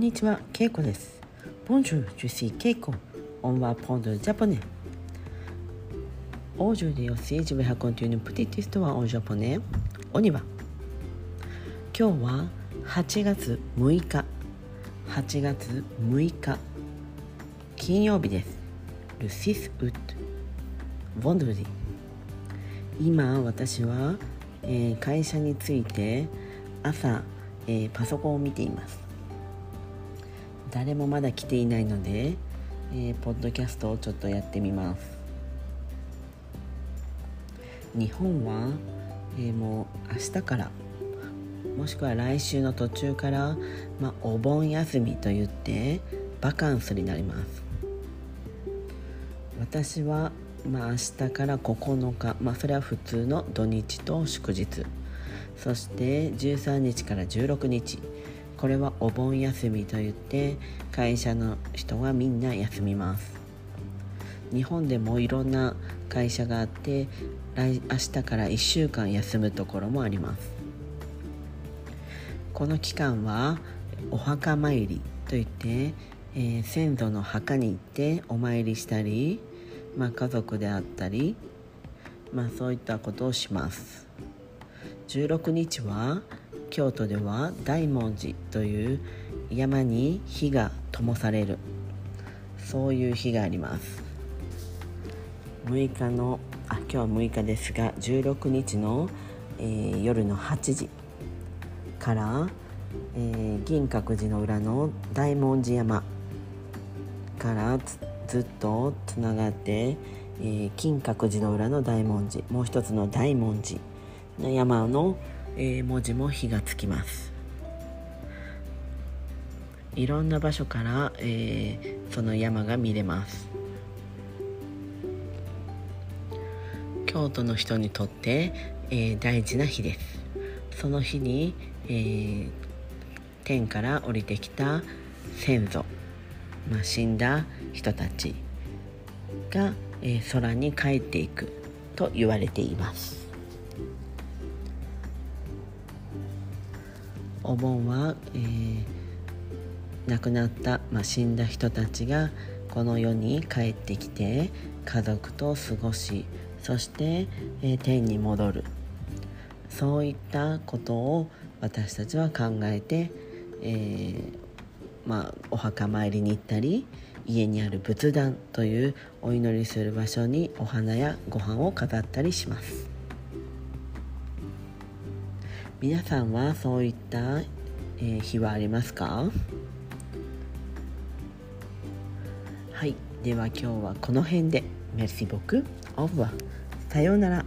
んにちは、ケイコです。Bonjour, je suis Keiko. On va prendre le japonais. Aujourd'hui aussi, je vais raconter une petite histoire en japonais. On y va. 今日は8月6日。8月6日。金曜日です。Le 6 août. Vendredi. 今、私は、えー会社に着いて朝、えーパソコンを見ています。誰もまだ来ていないので、えーポッドキャストをちょっとやってみます。日本は、えーもう明日からもしくは来週の途中から、まあ、お盆休みといってバカンスになります。私は、まあ、明日から9日、まあ、それは普通の土日と祝日。そして13日から16日。これはお盆休みといって会社の人はみんな休みます。日本でもいろんな会社があって来明日から1週間休むところもあります。この期間はお墓参りといって、えー先祖の墓に行ってお参りしたり、まあ、家族であったり、まあ、そういったことをします。16日は京都では大文字という山に火が灯される。そういう日があります。6日のあ今日は6日ですが16日の、えー夜の8時から、えー銀閣寺の裏の大文字山からずっとつながって、えー金閣寺の裏の大文字もう一つの大文字の山の、えー文字も火がつきます。いろんな場所から、えーその山が見れます。京都の人にとって、えー大事な日です。その日に、えー天から降りてきた先祖、まあ、死んだ人たちが、えー空に帰っていくと言われています。お盆は、えー亡くなった、まあ、死んだ人たちがこの世に帰ってきて家族と過ごしそして、えー天に戻る。そういったことを私たちは考えて、えーまあ、お墓参りに行ったり家にある仏壇というお祈りする場所にお花やご飯を飾ったりします。皆さんはそういった、えー日はありますか？はい。では今日はこの辺で。メルシボク。オーバーさようなら。